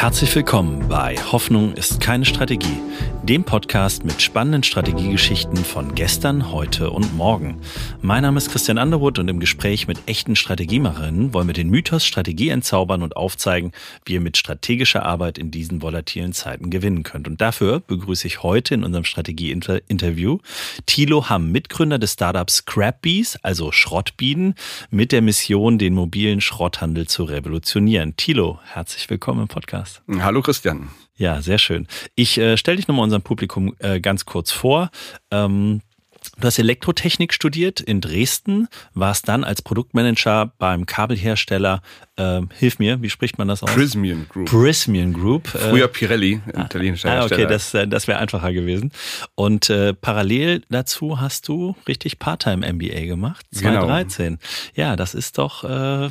Herzlich willkommen bei Hoffnung ist keine Strategie, dem Podcast mit spannenden Strategiegeschichten von gestern, heute und morgen. Mein Name ist Christian Underwood und im Gespräch mit echten Strategiemacherinnen wollen wir den Mythos Strategie entzaubern und aufzeigen, wie ihr mit strategischer Arbeit in diesen volatilen Zeiten gewinnen könnt. Und dafür begrüße ich heute in unserem Strategie-Interview Thilo Hamm, Mitgründer des Startups Scrapbees, also Schrottbienen, mit der Mission, den mobilen Schrotthandel zu revolutionieren. Thilo, herzlich willkommen im Podcast. Podcast. Hallo Christian. Ja, sehr schön. Ich äh, stelle dich nochmal unserem Publikum äh, ganz kurz vor. Ähm, Du hast Elektrotechnik studiert in Dresden, warst dann als Produktmanager beim Kabelhersteller, äh, hilf mir, wie spricht man das aus? Prismian Group. Prismian Group. Äh, Früher Pirelli, ah, italienischer ah, Okay, das, äh, das wäre einfacher gewesen. Und äh, parallel dazu hast du richtig Part-Time-MBA gemacht, 2013. Genau. Ja, das ist doch äh,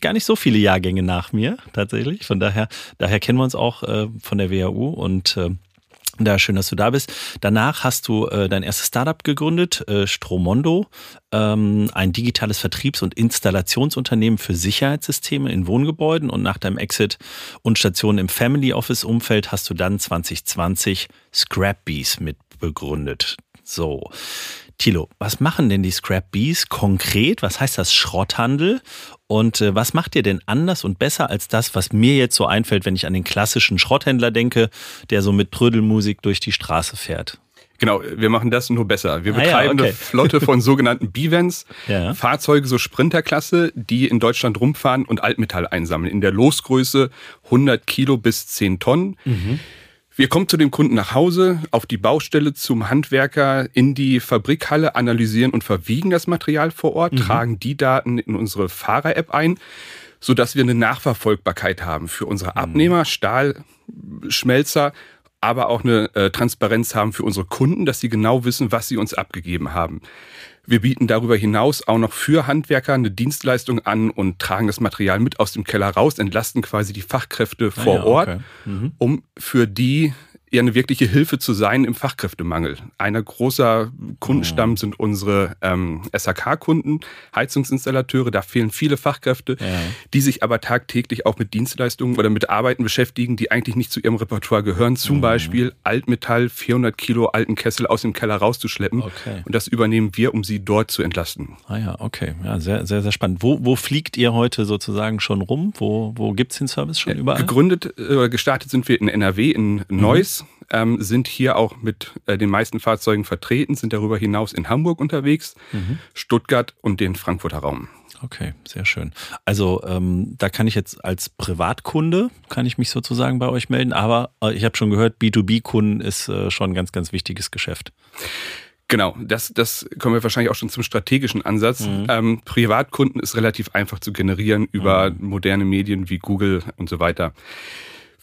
gar nicht so viele Jahrgänge nach mir tatsächlich. Von daher, daher kennen wir uns auch äh, von der WHU und äh, da schön, dass du da bist. Danach hast du äh, dein erstes Startup gegründet, äh, Stromondo, ähm, ein digitales Vertriebs- und Installationsunternehmen für Sicherheitssysteme in Wohngebäuden. Und nach deinem Exit und Station im Family Office Umfeld hast du dann 2020 Scrapbees mitbegründet. So. Thilo, was machen denn die Scrap konkret? Was heißt das Schrotthandel? Und äh, was macht ihr denn anders und besser als das, was mir jetzt so einfällt, wenn ich an den klassischen Schrotthändler denke, der so mit Trödelmusik durch die Straße fährt? Genau, wir machen das nur besser. Wir betreiben ah, ja, okay. eine Flotte von sogenannten B-Vans, ja. Fahrzeuge so Sprinterklasse, die in Deutschland rumfahren und Altmetall einsammeln. In der Losgröße 100 Kilo bis 10 Tonnen. Mhm. Wir kommen zu dem Kunden nach Hause, auf die Baustelle, zum Handwerker, in die Fabrikhalle, analysieren und verwiegen das Material vor Ort, mhm. tragen die Daten in unsere Fahrer-App ein, sodass wir eine Nachverfolgbarkeit haben für unsere mhm. Abnehmer, Stahlschmelzer, aber auch eine äh, Transparenz haben für unsere Kunden, dass sie genau wissen, was sie uns abgegeben haben. Wir bieten darüber hinaus auch noch für Handwerker eine Dienstleistung an und tragen das Material mit aus dem Keller raus, entlasten quasi die Fachkräfte vor ah ja, Ort, okay. mhm. um für die eher eine wirkliche Hilfe zu sein im Fachkräftemangel. Einer großer Kundenstamm sind unsere ähm, SHK-Kunden, Heizungsinstallateure. Da fehlen viele Fachkräfte, ja. die sich aber tagtäglich auch mit Dienstleistungen oder mit Arbeiten beschäftigen, die eigentlich nicht zu ihrem Repertoire gehören. Zum mhm. Beispiel Altmetall, 400 Kilo alten Kessel aus dem Keller rauszuschleppen. Okay. Und das übernehmen wir, um sie dort zu entlasten. Ah ja, okay. Ja, sehr, sehr, sehr spannend. Wo, wo fliegt ihr heute sozusagen schon rum? Wo, wo gibt es den Service schon überall? Gegründet, äh, gestartet sind wir in NRW, in Neuss. Mhm ähm, sind hier auch mit äh, den meisten Fahrzeugen vertreten, sind darüber hinaus in Hamburg unterwegs, mhm. Stuttgart und den Frankfurter Raum. Okay, sehr schön. Also ähm, da kann ich jetzt als Privatkunde, kann ich mich sozusagen bei euch melden, aber äh, ich habe schon gehört, B2B-Kunden ist äh, schon ein ganz, ganz wichtiges Geschäft. Genau, das, das kommen wir wahrscheinlich auch schon zum strategischen Ansatz. Mhm. Ähm, Privatkunden ist relativ einfach zu generieren über mhm. moderne Medien wie Google und so weiter.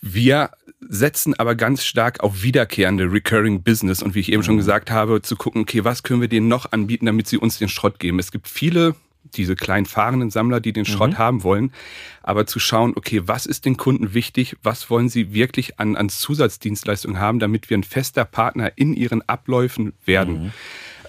Wir setzen aber ganz stark auf wiederkehrende Recurring Business und wie ich eben schon mhm. gesagt habe, zu gucken, okay, was können wir denen noch anbieten, damit sie uns den Schrott geben. Es gibt viele diese kleinen fahrenden Sammler, die den Schrott mhm. haben wollen, aber zu schauen, okay, was ist den Kunden wichtig, was wollen sie wirklich an, an Zusatzdienstleistungen haben, damit wir ein fester Partner in ihren Abläufen werden. Mhm.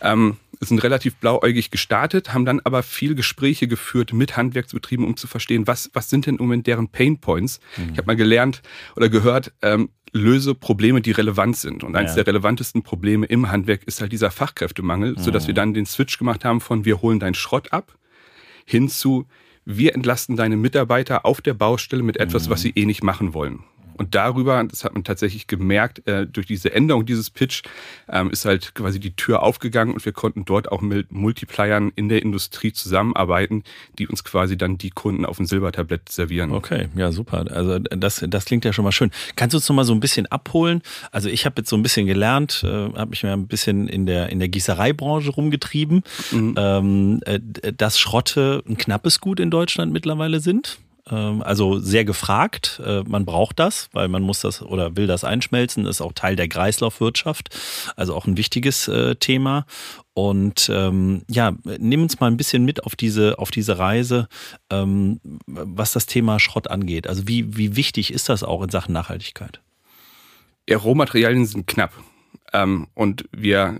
Ähm, sind relativ blauäugig gestartet, haben dann aber viel Gespräche geführt mit Handwerksbetrieben, um zu verstehen, was, was sind denn im Moment deren Pain Points. Mhm. Ich habe mal gelernt oder gehört, ähm, löse Probleme, die relevant sind. Und eines ja. der relevantesten Probleme im Handwerk ist halt dieser Fachkräftemangel, mhm. sodass wir dann den Switch gemacht haben von wir holen deinen Schrott ab hin zu wir entlasten deine Mitarbeiter auf der Baustelle mit etwas, mhm. was sie eh nicht machen wollen. Und darüber, das hat man tatsächlich gemerkt, äh, durch diese Änderung dieses Pitch ähm, ist halt quasi die Tür aufgegangen und wir konnten dort auch mit Multipliern in der Industrie zusammenarbeiten, die uns quasi dann die Kunden auf dem Silbertablett servieren. Okay, ja, super. Also das, das klingt ja schon mal schön. Kannst du uns noch mal so ein bisschen abholen? Also ich habe jetzt so ein bisschen gelernt, äh, habe mich mal ein bisschen in der, in der Gießereibranche rumgetrieben, mhm. ähm, äh, dass Schrotte ein knappes Gut in Deutschland mittlerweile sind. Ähm, also sehr gefragt. Äh, man braucht das, weil man muss das oder will das einschmelzen, ist auch Teil der Kreislaufwirtschaft, also auch ein wichtiges äh, Thema. Und ähm, ja, nimm uns mal ein bisschen mit auf diese, auf diese Reise, ähm, was das Thema Schrott angeht. Also wie, wie wichtig ist das auch in Sachen Nachhaltigkeit? Ja, Rohmaterialien sind knapp. Ähm, und wir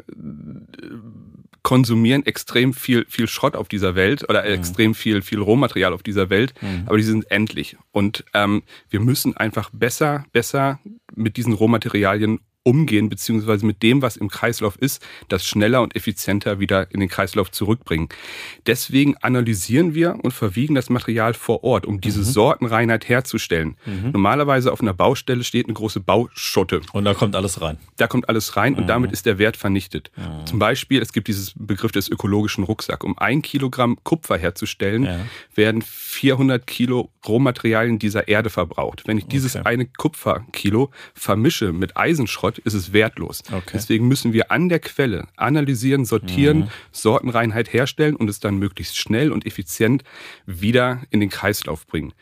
konsumieren extrem viel, viel Schrott auf dieser Welt oder mhm. extrem viel, viel Rohmaterial auf dieser Welt, mhm. aber die sind endlich. Und ähm, wir müssen einfach besser, besser mit diesen Rohmaterialien umgehen, beziehungsweise mit dem, was im Kreislauf ist, das schneller und effizienter wieder in den Kreislauf zurückbringen. Deswegen analysieren wir und verwiegen das Material vor Ort, um diese mhm. Sortenreinheit herzustellen. Mhm. Normalerweise auf einer Baustelle steht eine große Bauschotte. Und da kommt alles rein. Da kommt alles rein mhm. und damit ist der Wert vernichtet. Zum Beispiel, es gibt dieses Begriff des ökologischen Rucksack. Um ein Kilogramm Kupfer herzustellen, ja. werden 400 Kilo Rohmaterialien dieser Erde verbraucht. Wenn ich dieses okay. eine Kupferkilo vermische mit Eisenschrott, Schrott ist es wertlos. Okay. Deswegen müssen wir an der Quelle analysieren, sortieren, mhm. Sortenreinheit herstellen und es dann möglichst schnell und effizient wieder in den Kreislauf bringen.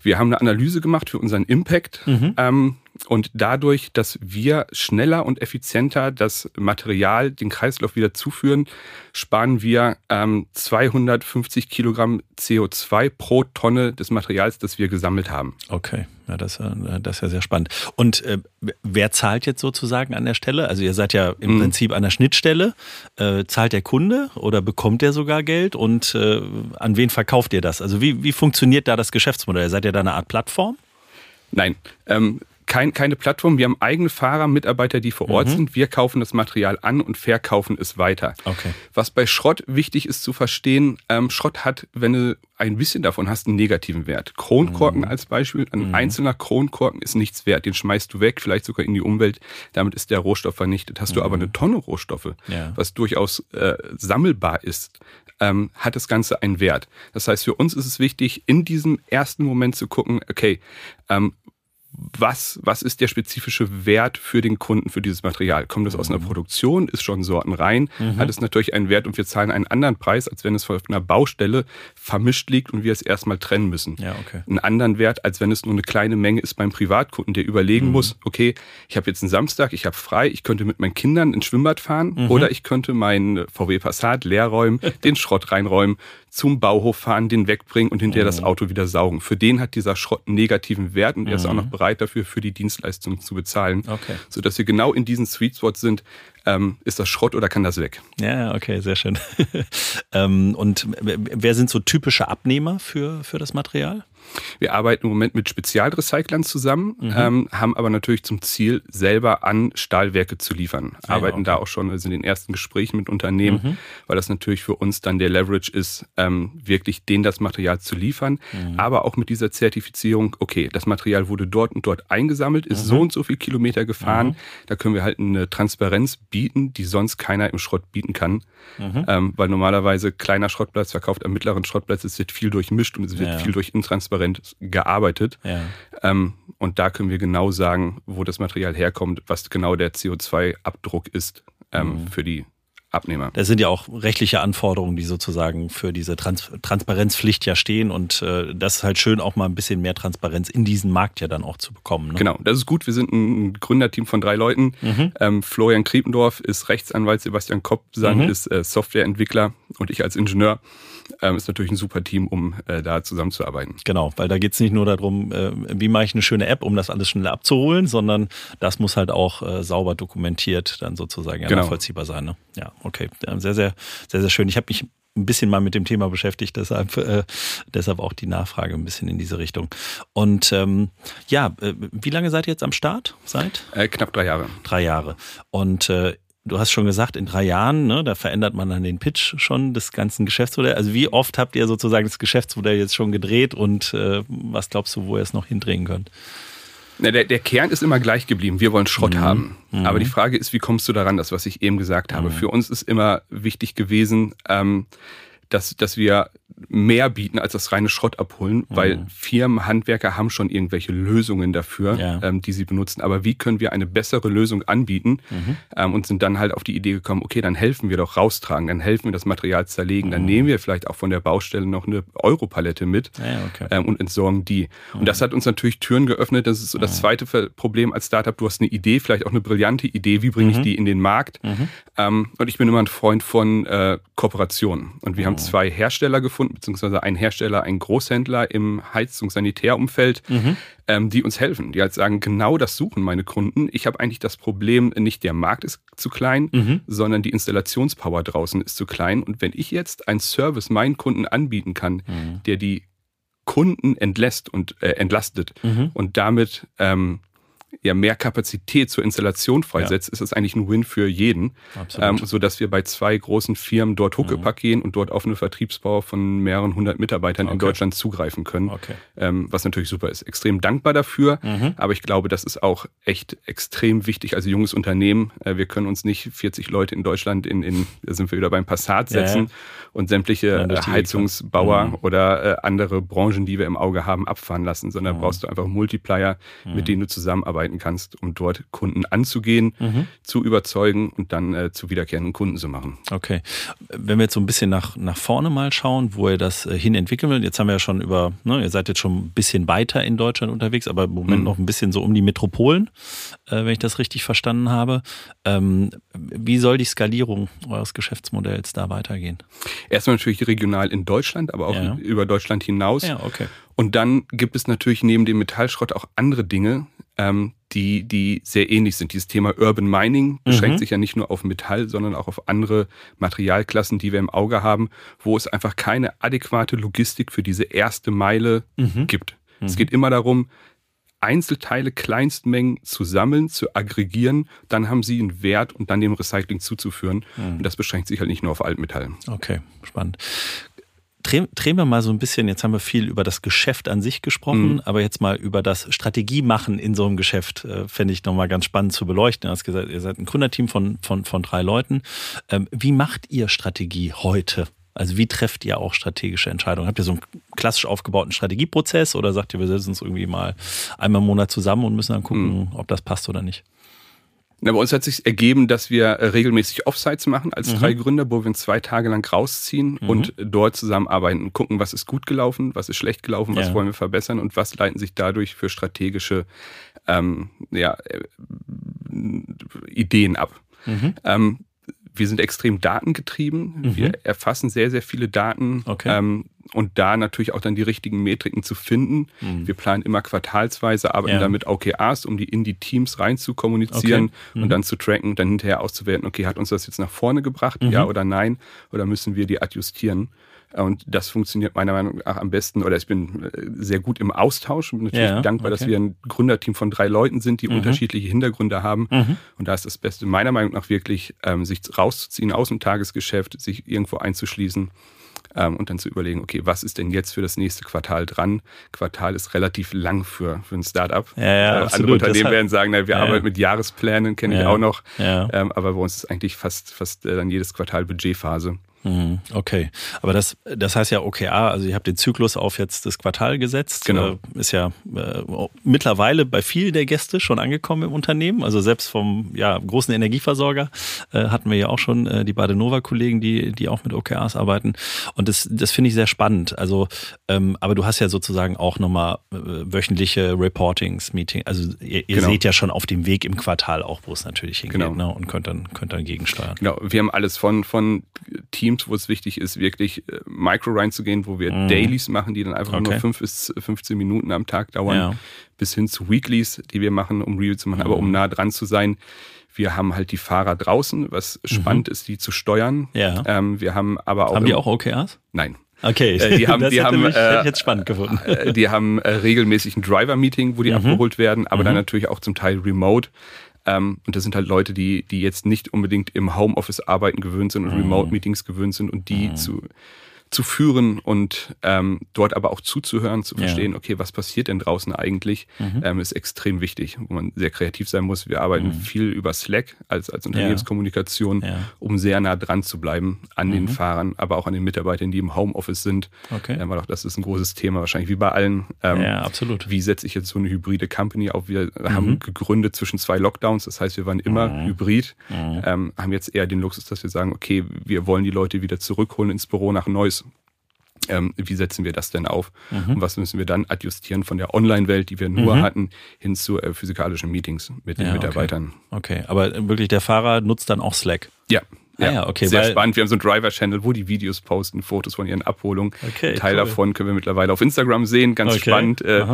Wir haben eine Analyse gemacht für unseren Impact. Mhm. Ähm, und dadurch, dass wir schneller und effizienter das Material, den Kreislauf wieder zuführen, sparen wir ähm, 250 Kilogramm CO2 pro Tonne des Materials, das wir gesammelt haben. Okay, ja, das, äh, das ist ja sehr spannend. Und äh, wer zahlt jetzt sozusagen an der Stelle? Also ihr seid ja im mhm. Prinzip an der Schnittstelle. Äh, zahlt der Kunde oder bekommt der sogar Geld? Und äh, an wen verkauft ihr das? Also wie, wie funktioniert da das Geschäftsmodell? Seid ihr da eine Art Plattform? Nein, ähm, kein, keine Plattform. Wir haben eigene Fahrer, Mitarbeiter, die vor Ort mhm. sind. Wir kaufen das Material an und verkaufen es weiter. Okay. Was bei Schrott wichtig ist zu verstehen, ähm, Schrott hat, wenn du ein bisschen davon hast, einen negativen Wert. Kronkorken mhm. als Beispiel, ein mhm. einzelner Kronkorken ist nichts wert. Den schmeißt du weg, vielleicht sogar in die Umwelt. Damit ist der Rohstoff vernichtet. Hast du aber mhm. eine Tonne Rohstoffe, ja. was durchaus äh, sammelbar ist, ähm, hat das Ganze einen Wert. Das heißt, für uns ist es wichtig, in diesem ersten Moment zu gucken, okay, ähm, was, was ist der spezifische Wert für den Kunden für dieses Material? Kommt es aus einer mhm. Produktion, ist schon sortenrein, mhm. hat es natürlich einen Wert und wir zahlen einen anderen Preis, als wenn es auf einer Baustelle vermischt liegt und wir es erstmal trennen müssen. Ja, okay. Einen anderen Wert, als wenn es nur eine kleine Menge ist beim Privatkunden, der überlegen mhm. muss, okay, ich habe jetzt einen Samstag, ich habe frei, ich könnte mit meinen Kindern ins Schwimmbad fahren mhm. oder ich könnte meinen VW Passat leer räumen, den Schrott reinräumen, zum Bauhof fahren, den wegbringen und hinterher das mhm. Auto wieder saugen. Für den hat dieser Schrott einen negativen Wert und er ist auch noch mhm. bereit dafür, für die Dienstleistung zu bezahlen. Okay. Sodass wir genau in diesen Sweet Spot sind, ähm, ist das Schrott oder kann das weg? Ja, okay, sehr schön. ähm, und wer sind so typische Abnehmer für, für das Material? Wir arbeiten im Moment mit Spezialrecyclern zusammen, mhm. ähm, haben aber natürlich zum Ziel, selber an Stahlwerke zu liefern. Ah, arbeiten okay. da auch schon, also in den ersten Gesprächen mit Unternehmen, mhm. weil das natürlich für uns dann der Leverage ist, ähm, wirklich denen das Material zu liefern. Mhm. Aber auch mit dieser Zertifizierung, okay, das Material wurde dort und dort eingesammelt, ist mhm. so und so viel Kilometer gefahren. Mhm. Da können wir halt eine Transparenz bieten, die sonst keiner im Schrott bieten kann. Mhm. Ähm, weil normalerweise kleiner Schrottplatz verkauft am mittleren Schrottplatz, es wird viel durchmischt und es wird ja. viel durch intransparent gearbeitet. Ja. Ähm, und da können wir genau sagen, wo das Material herkommt, was genau der CO2-Abdruck ist ähm, mhm. für die Abnehmer. Das sind ja auch rechtliche Anforderungen, die sozusagen für diese Trans Transparenzpflicht ja stehen und äh, das ist halt schön, auch mal ein bisschen mehr Transparenz in diesen Markt ja dann auch zu bekommen. Ne? Genau, das ist gut. Wir sind ein Gründerteam von drei Leuten. Mhm. Ähm, Florian Kriependorf ist Rechtsanwalt, Sebastian Koppsand mhm. ist äh, Softwareentwickler und ich als Ingenieur ähm, ist natürlich ein super Team, um äh, da zusammenzuarbeiten. Genau, weil da geht es nicht nur darum, äh, wie mache ich eine schöne App, um das alles schnell abzuholen, sondern das muss halt auch äh, sauber dokumentiert dann sozusagen ja, genau. nachvollziehbar sein. Ne? Ja, okay. Sehr, sehr, sehr, sehr schön. Ich habe mich ein bisschen mal mit dem Thema beschäftigt, deshalb, äh, deshalb auch die Nachfrage ein bisschen in diese Richtung. Und ähm, ja, äh, wie lange seid ihr jetzt am Start? Seit? Äh, knapp drei Jahre. Drei Jahre. Und äh, du hast schon gesagt, in drei Jahren, ne, da verändert man dann den Pitch schon des ganzen Geschäftsmodells. Also wie oft habt ihr sozusagen das Geschäftsmodell jetzt schon gedreht und äh, was glaubst du, wo ihr es noch hindrehen könnt? Na, der, der Kern ist immer gleich geblieben. Wir wollen Schrott mhm. haben. Mhm. Aber die Frage ist, wie kommst du daran, das, was ich eben gesagt habe? Mhm. Für uns ist immer wichtig gewesen, ähm, dass, dass wir mehr bieten als das reine Schrott abholen, mhm. weil Firmen, Handwerker haben schon irgendwelche Lösungen dafür, ja. ähm, die sie benutzen. Aber wie können wir eine bessere Lösung anbieten mhm. ähm, und sind dann halt auf die Idee gekommen, okay, dann helfen wir doch raustragen, dann helfen wir das Material zerlegen, mhm. dann nehmen wir vielleicht auch von der Baustelle noch eine Europalette mit ja, okay. ähm, und entsorgen die. Und das hat uns natürlich Türen geöffnet. Das ist so das zweite Problem als Startup. Du hast eine Idee, vielleicht auch eine brillante Idee, wie bringe ich mhm. die in den Markt? Mhm. Ähm, und ich bin immer ein Freund von äh, Kooperationen. Und wir haben zwei Hersteller gefunden, gefunden, beziehungsweise ein Hersteller, ein Großhändler im Heizungs-Sanitärumfeld, mhm. ähm, die uns helfen, die halt sagen, genau das suchen meine Kunden. Ich habe eigentlich das Problem, nicht der Markt ist zu klein, mhm. sondern die Installationspower draußen ist zu klein. Und wenn ich jetzt einen Service meinen Kunden anbieten kann, mhm. der die Kunden entlässt und äh, entlastet mhm. und damit ähm, ja mehr Kapazität zur Installation freisetzt, ja. ist das eigentlich ein Win für jeden. Ähm, so dass wir bei zwei großen Firmen dort Huckepack mhm. gehen und dort auf eine Vertriebsbauer von mehreren hundert Mitarbeitern okay. in Deutschland zugreifen können. Okay. Ähm, was natürlich super ist. Extrem dankbar dafür, mhm. aber ich glaube, das ist auch echt extrem wichtig als junges Unternehmen. Äh, wir können uns nicht 40 Leute in Deutschland in, in da sind wir wieder beim Passat setzen ja. und sämtliche ja, Heizungsbauer mhm. oder äh, andere Branchen, die wir im Auge haben, abfahren lassen, sondern mhm. brauchst du einfach Multiplier, mit mhm. denen du zusammenarbeitest arbeiten kannst, um dort Kunden anzugehen, mhm. zu überzeugen und dann äh, zu wiederkehrenden Kunden zu machen. Okay. Wenn wir jetzt so ein bisschen nach, nach vorne mal schauen, wo ihr das äh, hin entwickeln will, jetzt haben wir ja schon über, ne, ihr seid jetzt schon ein bisschen weiter in Deutschland unterwegs, aber im Moment mhm. noch ein bisschen so um die Metropolen, äh, wenn ich das richtig verstanden habe. Ähm, wie soll die Skalierung eures Geschäftsmodells da weitergehen? Erstmal natürlich regional in Deutschland, aber auch ja. über Deutschland hinaus. Ja, okay. Und dann gibt es natürlich neben dem Metallschrott auch andere Dinge, ähm, die, die sehr ähnlich sind. Dieses Thema Urban Mining beschränkt mhm. sich ja nicht nur auf Metall, sondern auch auf andere Materialklassen, die wir im Auge haben, wo es einfach keine adäquate Logistik für diese erste Meile mhm. gibt. Mhm. Es geht immer darum, Einzelteile, Kleinstmengen zu sammeln, zu aggregieren, dann haben sie einen Wert und dann dem Recycling zuzuführen. Mhm. Und das beschränkt sich halt nicht nur auf Altmetall. Okay, spannend drehen wir mal so ein bisschen, jetzt haben wir viel über das Geschäft an sich gesprochen, mhm. aber jetzt mal über das Strategiemachen in so einem Geschäft, äh, fände ich nochmal ganz spannend zu beleuchten. Du hast gesagt, ihr seid ein Gründerteam von, von, von drei Leuten. Ähm, wie macht ihr Strategie heute? Also wie trefft ihr auch strategische Entscheidungen? Habt ihr so einen klassisch aufgebauten Strategieprozess oder sagt ihr, wir setzen uns irgendwie mal einmal im Monat zusammen und müssen dann gucken, mhm. ob das passt oder nicht? Na, bei uns hat sich ergeben, dass wir äh, regelmäßig Offsites machen als mhm. drei Gründer, wo wir uns zwei Tage lang rausziehen mhm. und dort zusammenarbeiten und gucken, was ist gut gelaufen, was ist schlecht gelaufen, was ja. wollen wir verbessern und was leiten sich dadurch für strategische ähm, ja, äh, Ideen ab. Mhm. Ähm, wir sind extrem datengetrieben. Mhm. Wir erfassen sehr, sehr viele Daten. Okay. Ähm, und da natürlich auch dann die richtigen Metriken zu finden. Mhm. Wir planen immer quartalsweise, arbeiten ja. damit OKRs, um die in die Teams rein zu kommunizieren okay. mhm. und dann zu tracken und dann hinterher auszuwerten, okay, hat uns das jetzt nach vorne gebracht, mhm. ja oder nein, oder müssen wir die adjustieren? Und das funktioniert meiner Meinung nach am besten, oder ich bin äh, sehr gut im Austausch. Bin natürlich ja, dankbar, okay. dass wir ein Gründerteam von drei Leuten sind, die mhm. unterschiedliche Hintergründe haben. Mhm. Und da ist das Beste meiner Meinung nach wirklich, ähm, sich rauszuziehen aus dem Tagesgeschäft, sich irgendwo einzuschließen ähm, und dann zu überlegen, okay, was ist denn jetzt für das nächste Quartal dran? Quartal ist relativ lang für, für ein Startup. Ja, ja, äh, andere Unternehmen werden sagen, na, wir ja, arbeiten mit Jahresplänen, kenne ich auch noch. Ähm, aber bei uns ist eigentlich fast, fast äh, dann jedes Quartal Budgetphase. Mhm, okay, aber das, das heißt ja OKA, also ihr habt den Zyklus auf jetzt das Quartal gesetzt. Genau. Äh, ist ja äh, mittlerweile bei vielen der Gäste schon angekommen im Unternehmen. Also selbst vom ja, großen Energieversorger äh, hatten wir ja auch schon äh, die Badenova-Kollegen, die, die auch mit OKAs arbeiten. Und das, das finde ich sehr spannend. Also, ähm, aber du hast ja sozusagen auch nochmal äh, wöchentliche Reportings, Meeting. Also ihr, ihr genau. seht ja schon auf dem Weg im Quartal auch, wo es natürlich hingeht genau. ne? und könnt dann, könnt dann gegensteuern. Genau, wir haben alles von, von Teams Teams, wo es wichtig ist, wirklich äh, Micro reinzugehen, wo wir mhm. Dailies machen, die dann einfach okay. nur fünf bis 15 Minuten am Tag dauern, ja. bis hin zu Weeklies, die wir machen, um Real zu machen, mhm. aber um nah dran zu sein. Wir haben halt die Fahrer draußen, was mhm. spannend ist, die zu steuern. Ja. Ähm, wir haben aber auch. Haben die auch OKRs? Nein. Okay, äh, die haben, das die haben, mich, äh, jetzt spannend gefunden. Äh, die haben äh, regelmäßig ein Driver-Meeting, wo die mhm. abgeholt werden, aber mhm. dann natürlich auch zum Teil remote. Ähm, und das sind halt Leute, die, die jetzt nicht unbedingt im Homeoffice arbeiten gewöhnt sind und mhm. Remote-Meetings gewöhnt sind und die mhm. zu zu führen und ähm, dort aber auch zuzuhören, zu verstehen, ja. okay, was passiert denn draußen eigentlich, mhm. ähm, ist extrem wichtig, wo man sehr kreativ sein muss. Wir arbeiten mhm. viel über Slack als, als Unternehmenskommunikation, ja. Ja. um sehr nah dran zu bleiben an mhm. den Fahrern, aber auch an den Mitarbeitern, die im Homeoffice sind. Okay. Ähm, weil auch das ist ein großes Thema, wahrscheinlich wie bei allen. Ähm, ja, absolut. Wie setze ich jetzt so eine hybride Company auf? Wir haben mhm. gegründet zwischen zwei Lockdowns, das heißt, wir waren immer mhm. hybrid, mhm. ähm, haben jetzt eher den Luxus, dass wir sagen, okay, wir wollen die Leute wieder zurückholen ins Büro nach Neues ähm, wie setzen wir das denn auf? Mhm. Und was müssen wir dann adjustieren von der Online-Welt, die wir nur mhm. hatten, hin zu äh, physikalischen Meetings mit den ja, Mitarbeitern? Okay. okay, aber wirklich der Fahrer nutzt dann auch Slack? Ja, Ja, ah, ja okay. Sehr spannend. Wir haben so einen Driver-Channel, wo die Videos posten, Fotos von ihren Abholungen. Okay, Teil cool. davon können wir mittlerweile auf Instagram sehen. Ganz okay. spannend. Äh,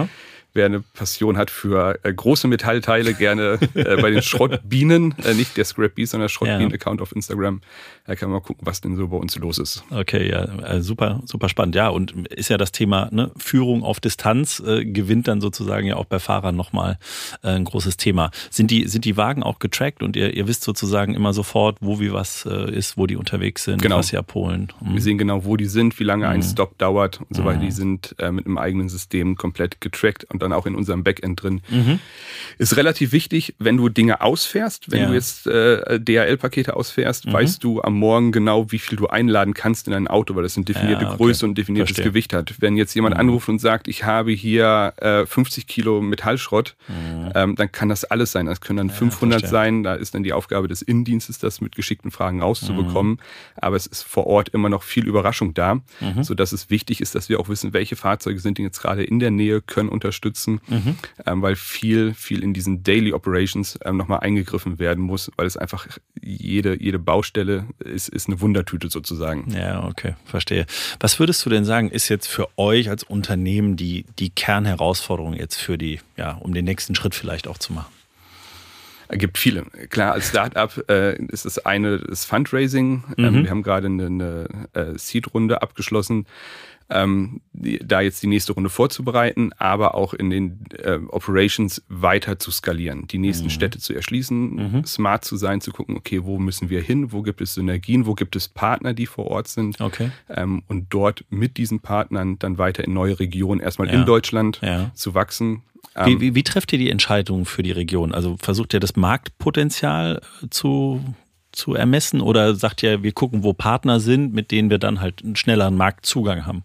wer eine Passion hat für äh, große Metallteile, gerne äh, bei den Schrottbienen, äh, nicht der Scrap Bees, sondern der Schrottbienen-Account auf Instagram. Da kann man mal gucken, was denn so bei uns los ist. Okay, ja, äh, super, super spannend. Ja, und ist ja das Thema ne, Führung auf Distanz äh, gewinnt dann sozusagen ja auch bei Fahrern nochmal äh, ein großes Thema. Sind die, sind die Wagen auch getrackt und ihr, ihr wisst sozusagen immer sofort, wo wie was äh, ist, wo die unterwegs sind, genau. was sie abholen? Mhm. Wir sehen genau, wo die sind, wie lange ein mhm. Stop dauert und so weiter. Mhm. Die sind mit einem eigenen System komplett getrackt und dann auch in unserem Backend drin. Mhm. Ist relativ wichtig, wenn du Dinge ausfährst, wenn ja. du jetzt äh, DHL-Pakete ausfährst, mhm. weißt du am Morgen genau, wie viel du einladen kannst in ein Auto, weil das eine definierte ja, okay. Größe und definiertes Verstehe. Gewicht hat. Wenn jetzt jemand mhm. anruft und sagt, ich habe hier äh, 50 Kilo Metallschrott, mhm. ähm, dann kann das alles sein. Das können dann ja, 500 verstehe. sein. Da ist dann die Aufgabe des Innendienstes, das mit geschickten Fragen rauszubekommen. Mhm. Aber es ist vor Ort immer noch viel Überraschung da, mhm. sodass es wichtig ist, dass wir auch wissen, welche Fahrzeuge sind jetzt gerade in der Nähe, können unterstützen. Mhm. Ähm, weil viel, viel in diesen Daily Operations ähm, nochmal eingegriffen werden muss, weil es einfach jede, jede Baustelle ist, ist eine Wundertüte sozusagen. Ja, okay, verstehe. Was würdest du denn sagen, ist jetzt für euch als Unternehmen die, die Kernherausforderung jetzt für die, ja, um den nächsten Schritt vielleicht auch zu machen? Es gibt viele. Klar, als Startup äh, ist das eine das Fundraising. Ähm, mhm. wir haben gerade eine, eine äh, Seed-Runde abgeschlossen ähm, die, da jetzt die nächste Runde vorzubereiten, aber auch in den äh, Operations weiter zu skalieren, die nächsten mhm. Städte zu erschließen, mhm. smart zu sein, zu gucken, okay, wo müssen wir hin, wo gibt es Synergien, wo gibt es Partner, die vor Ort sind okay. ähm, und dort mit diesen Partnern dann weiter in neue Regionen, erstmal ja. in Deutschland ja. zu wachsen. Wie, ähm, wie, wie trefft ihr die Entscheidung für die Region? Also versucht ihr das Marktpotenzial zu zu ermessen oder sagt ihr, wir gucken, wo Partner sind, mit denen wir dann halt einen schnelleren Marktzugang haben?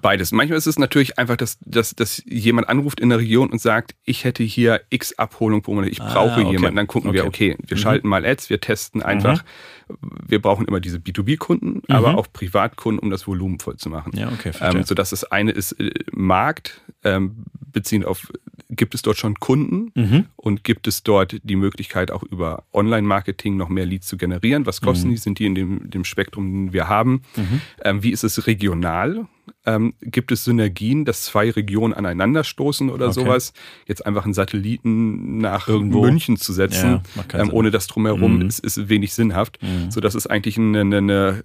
Beides. Manchmal ist es natürlich einfach, dass, dass, dass jemand anruft in der Region und sagt, ich hätte hier X Abholung pro Monat, ich ah, brauche okay. jemanden. Dann gucken okay. wir, okay, wir mhm. schalten mal Ads, wir testen einfach. Mhm. Wir brauchen immer diese B2B-Kunden, mhm. aber auch Privatkunden, um das Volumen voll zu machen. Ja, okay, ähm, sodass das eine ist äh, Markt, ähm, beziehend auf, gibt es dort schon Kunden mhm. und gibt es dort die Möglichkeit auch über Online-Marketing noch mehr Leads zu generieren? Was kosten mhm. die? Sind die in dem, dem Spektrum, den wir haben? Mhm. Ähm, wie ist es regional? Ähm, gibt es Synergien, dass zwei Regionen aneinanderstoßen oder okay. sowas. Jetzt einfach einen Satelliten nach Irgendwo. München zu setzen, ja, ähm, ohne das drumherum, mhm. ist, ist wenig sinnhaft. Mhm. So dass es eigentlich eine, eine, eine,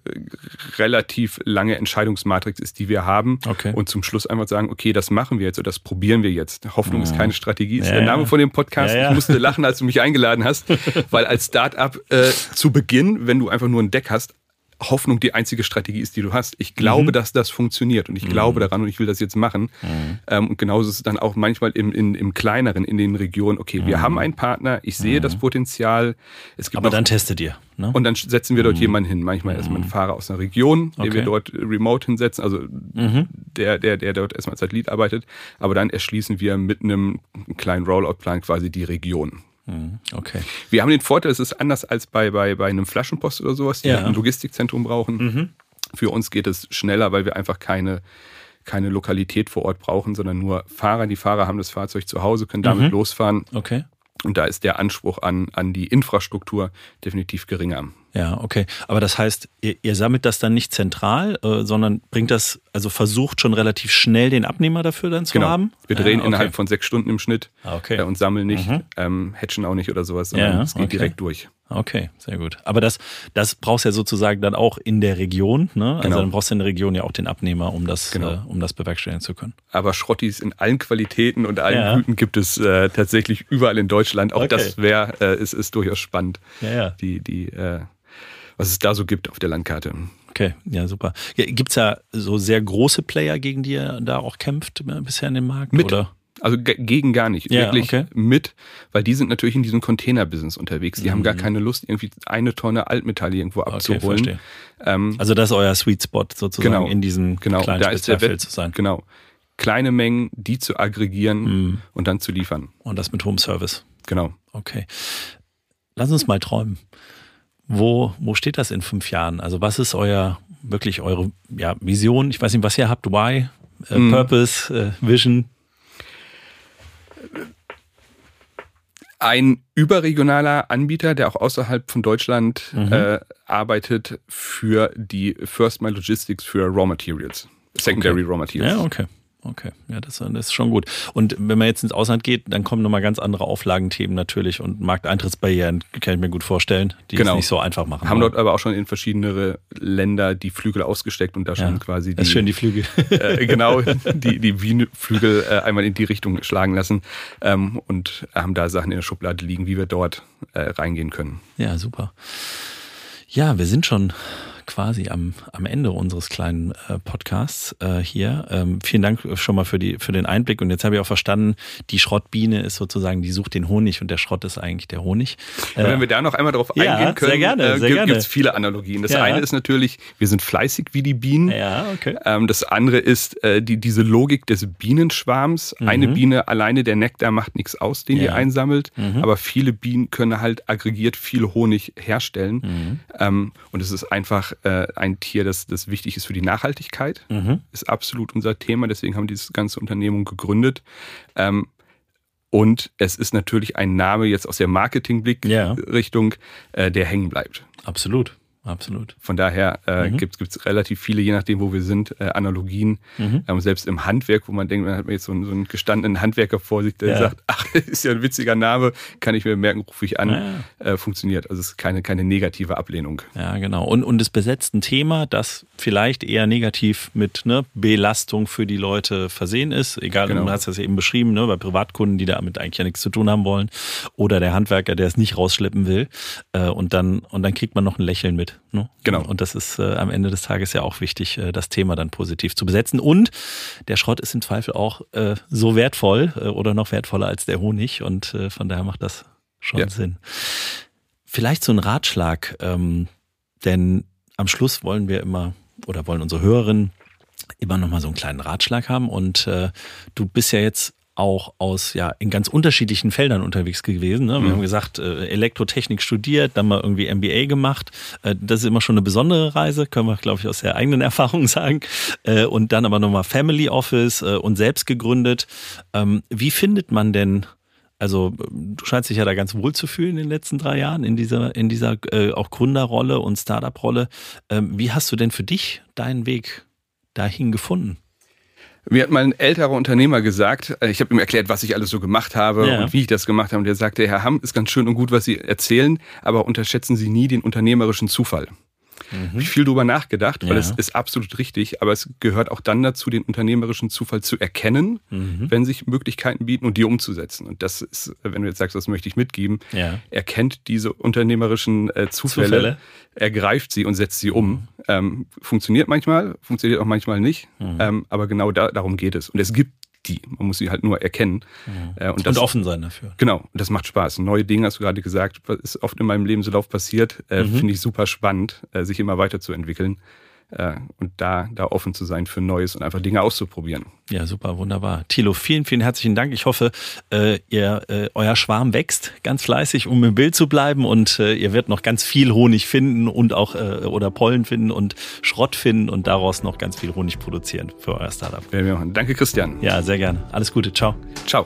relativ lange Entscheidungsmatrix ist, die wir haben. Okay. Und zum Schluss einfach sagen, okay, das machen wir jetzt oder das probieren wir jetzt. Hoffnung mhm. ist keine Strategie, ist ja, der Name von dem Podcast. Ich musste lachen, als du mich eingeladen hast, weil als Startup äh, zu Beginn, wenn du einfach nur ein Deck hast, Hoffnung die einzige Strategie ist, die du hast. Ich glaube, mhm. dass das funktioniert und ich mhm. glaube daran und ich will das jetzt machen. Mhm. Ähm, und genauso ist es dann auch manchmal im, in, im Kleineren, in den Regionen, okay, wir mhm. haben einen Partner, ich sehe das mhm. Potenzial. Es gibt Aber dann testet ihr. Ne? Und dann setzen wir dort mhm. jemanden hin. Manchmal erstmal einen Fahrer aus einer Region, den okay. wir dort remote hinsetzen, also der, der, der dort erstmal als Satellit arbeitet. Aber dann erschließen wir mit einem kleinen Rollout-Plan quasi die Region. Mhm. Okay. Wir haben den Vorteil, es ist anders als bei, bei, bei einem Flaschenpost oder sowas, die ja. ein Logistikzentrum brauchen. Mhm. Für uns geht es schneller, weil wir einfach keine, keine Lokalität vor Ort brauchen, sondern nur Fahrer. Die Fahrer haben das Fahrzeug zu Hause, können damit mhm. losfahren. Okay. Und da ist der Anspruch an, an die Infrastruktur definitiv geringer. Ja, okay. Aber das heißt, ihr, ihr sammelt das dann nicht zentral, äh, sondern bringt das, also versucht schon relativ schnell den Abnehmer dafür dann zu genau. haben? Wir drehen ja, okay. innerhalb von sechs Stunden im Schnitt ah, okay. äh, und sammeln nicht, mhm. ähm, hatchen auch nicht oder sowas, sondern es ja, geht okay. direkt durch. Okay, sehr gut. Aber das, das brauchst du ja sozusagen dann auch in der Region, ne? Also genau. dann brauchst du in der Region ja auch den Abnehmer, um das, genau. äh, um das bewerkstelligen zu können. Aber Schrottis in allen Qualitäten und allen ja. Güten gibt es äh, tatsächlich überall in Deutschland. Auch das wäre, äh, ist, ist durchaus spannend. Ja, ja. Die, die äh, was es da so gibt auf der Landkarte. Okay, ja, super. Gibt es ja so sehr große Player, gegen die ihr da auch kämpft äh, bisher in dem Markt? Mit. Oder? Also gegen gar nicht. Ja, Wirklich okay. mit, weil die sind natürlich in diesem Container-Business unterwegs. Die mhm. haben gar mhm. keine Lust, irgendwie eine Tonne Altmetall irgendwo abzuholen. Okay, ähm, also das ist euer Sweet Spot sozusagen genau, in diesem genau, kleinen da ist der Wett, zu sein. Genau. Kleine Mengen, die zu aggregieren mhm. und dann zu liefern. Und das mit Home Service. Genau. Okay. Lass uns mal träumen. Wo, wo steht das in fünf Jahren? Also was ist euer, wirklich eure ja, Vision? Ich weiß nicht, was ihr habt, Why, äh, mhm. Purpose, äh, Vision? Ein überregionaler Anbieter, der auch außerhalb von Deutschland mhm. äh, arbeitet für die First Mile Logistics für Raw Materials. Secondary okay. Raw Materials. Ja, okay. Okay, ja, das, das, ist schon gut. Und wenn man jetzt ins Ausland geht, dann kommen nochmal ganz andere Auflagenthemen natürlich und Markteintrittsbarrieren, kann ich mir gut vorstellen, die genau. es nicht so einfach machen. Haben wollen. dort aber auch schon in verschiedene Länder die Flügel ausgesteckt und da schon ja, quasi die. Das ist schön, die Flügel. Äh, genau, die, die Wien-Flügel äh, einmal in die Richtung schlagen lassen ähm, und haben da Sachen in der Schublade liegen, wie wir dort äh, reingehen können. Ja, super. Ja, wir sind schon quasi am, am Ende unseres kleinen äh, Podcasts äh, hier. Ähm, vielen Dank schon mal für, die, für den Einblick. Und jetzt habe ich auch verstanden, die Schrottbiene ist sozusagen, die sucht den Honig und der Schrott ist eigentlich der Honig. Äh, wenn wir da noch einmal drauf ja, eingehen können, sehr gerne, sehr äh, gibt es viele Analogien. Das ja. eine ist natürlich, wir sind fleißig wie die Bienen. Ja, okay. Ähm, das andere ist äh, die, diese Logik des Bienenschwarms. Mhm. Eine Biene alleine, der Nektar macht nichts aus, den ja. die einsammelt. Mhm. Aber viele Bienen können halt aggregiert viel Honig herstellen. Mhm. Ähm, und es ist einfach äh, ein Tier, das, das wichtig ist für die Nachhaltigkeit. Mhm. Ist absolut unser Thema. Deswegen haben wir diese ganze Unternehmung gegründet. Ähm, und es ist natürlich ein Name jetzt aus der Marketingblick-Richtung, ja. äh, der hängen bleibt. Absolut. Absolut. Von daher äh, mhm. gibt es relativ viele, je nachdem, wo wir sind, äh, Analogien. Mhm. Ähm, selbst im Handwerk, wo man denkt, man hat jetzt so einen, so einen gestandenen Handwerker vor sich, der ja. sagt, ach, ist ja ein witziger Name, kann ich mir merken, rufe ich an, ja. äh, funktioniert. Also es ist keine, keine negative Ablehnung. Ja, genau. Und, und es besetzt ein Thema, das vielleicht eher negativ mit ne, Belastung für die Leute versehen ist. Egal, genau. du hast das eben beschrieben, ne, bei Privatkunden, die damit eigentlich ja nichts zu tun haben wollen. Oder der Handwerker, der es nicht rausschleppen will. Äh, und, dann, und dann kriegt man noch ein Lächeln mit. Ne? Genau. Und das ist äh, am Ende des Tages ja auch wichtig, äh, das Thema dann positiv zu besetzen. Und der Schrott ist im Zweifel auch äh, so wertvoll äh, oder noch wertvoller als der Honig. Und äh, von daher macht das schon ja. Sinn. Vielleicht so ein Ratschlag, ähm, denn am Schluss wollen wir immer oder wollen unsere Hörerinnen immer noch mal so einen kleinen Ratschlag haben. Und äh, du bist ja jetzt auch aus ja in ganz unterschiedlichen Feldern unterwegs gewesen. Ne? Wir mhm. haben gesagt, äh, Elektrotechnik studiert, dann mal irgendwie MBA gemacht. Äh, das ist immer schon eine besondere Reise, können wir, glaube ich, aus der eigenen Erfahrung sagen. Äh, und dann aber nochmal Family Office und selbst gegründet. Ähm, wie findet man denn also du scheinst dich ja da ganz wohl zu fühlen in den letzten drei Jahren in dieser, in dieser äh, auch Gründerrolle und Startup-Rolle. Ähm, wie hast du denn für dich deinen Weg dahin gefunden? Mir hat mal ein älterer Unternehmer gesagt, äh, ich habe ihm erklärt, was ich alles so gemacht habe ja. und wie ich das gemacht habe. Und der sagte, Herr Hamm, ist ganz schön und gut, was Sie erzählen, aber unterschätzen Sie nie den unternehmerischen Zufall. Mhm. Ich viel drüber nachgedacht, weil ja. es ist absolut richtig, aber es gehört auch dann dazu, den unternehmerischen Zufall zu erkennen, mhm. wenn sich Möglichkeiten bieten und die umzusetzen. Und das ist, wenn du jetzt sagst, das möchte ich mitgeben, ja. erkennt diese unternehmerischen äh, Zufälle, Zufälle, ergreift sie und setzt sie um. Mhm. Ähm, funktioniert manchmal, funktioniert auch manchmal nicht, mhm. ähm, aber genau da, darum geht es. Und es gibt die. Man muss sie halt nur erkennen. Mhm. Äh, und, das, und, offen sein dafür. Genau, das macht Spaß. Neue Dinge, hast du gerade gesagt, was ist oft in meinem Lebenslauf passiert, äh, mhm. finde ich super spannend, äh, sich immer weiterzuentwickeln und da, da offen zu sein für Neues und einfach Dinge auszuprobieren. Ja, super, wunderbar. Thilo, vielen, vielen herzlichen Dank. Ich hoffe, äh, ihr, äh, euer Schwarm wächst ganz fleißig, um im Bild zu bleiben und äh, ihr werdet noch ganz viel Honig finden und auch äh, oder Pollen finden und Schrott finden und daraus noch ganz viel Honig produzieren für euer Startup. Werden wir machen. Danke, Christian. Ja, sehr gerne. Alles Gute. Ciao. Ciao.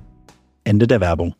Ende der Werbung.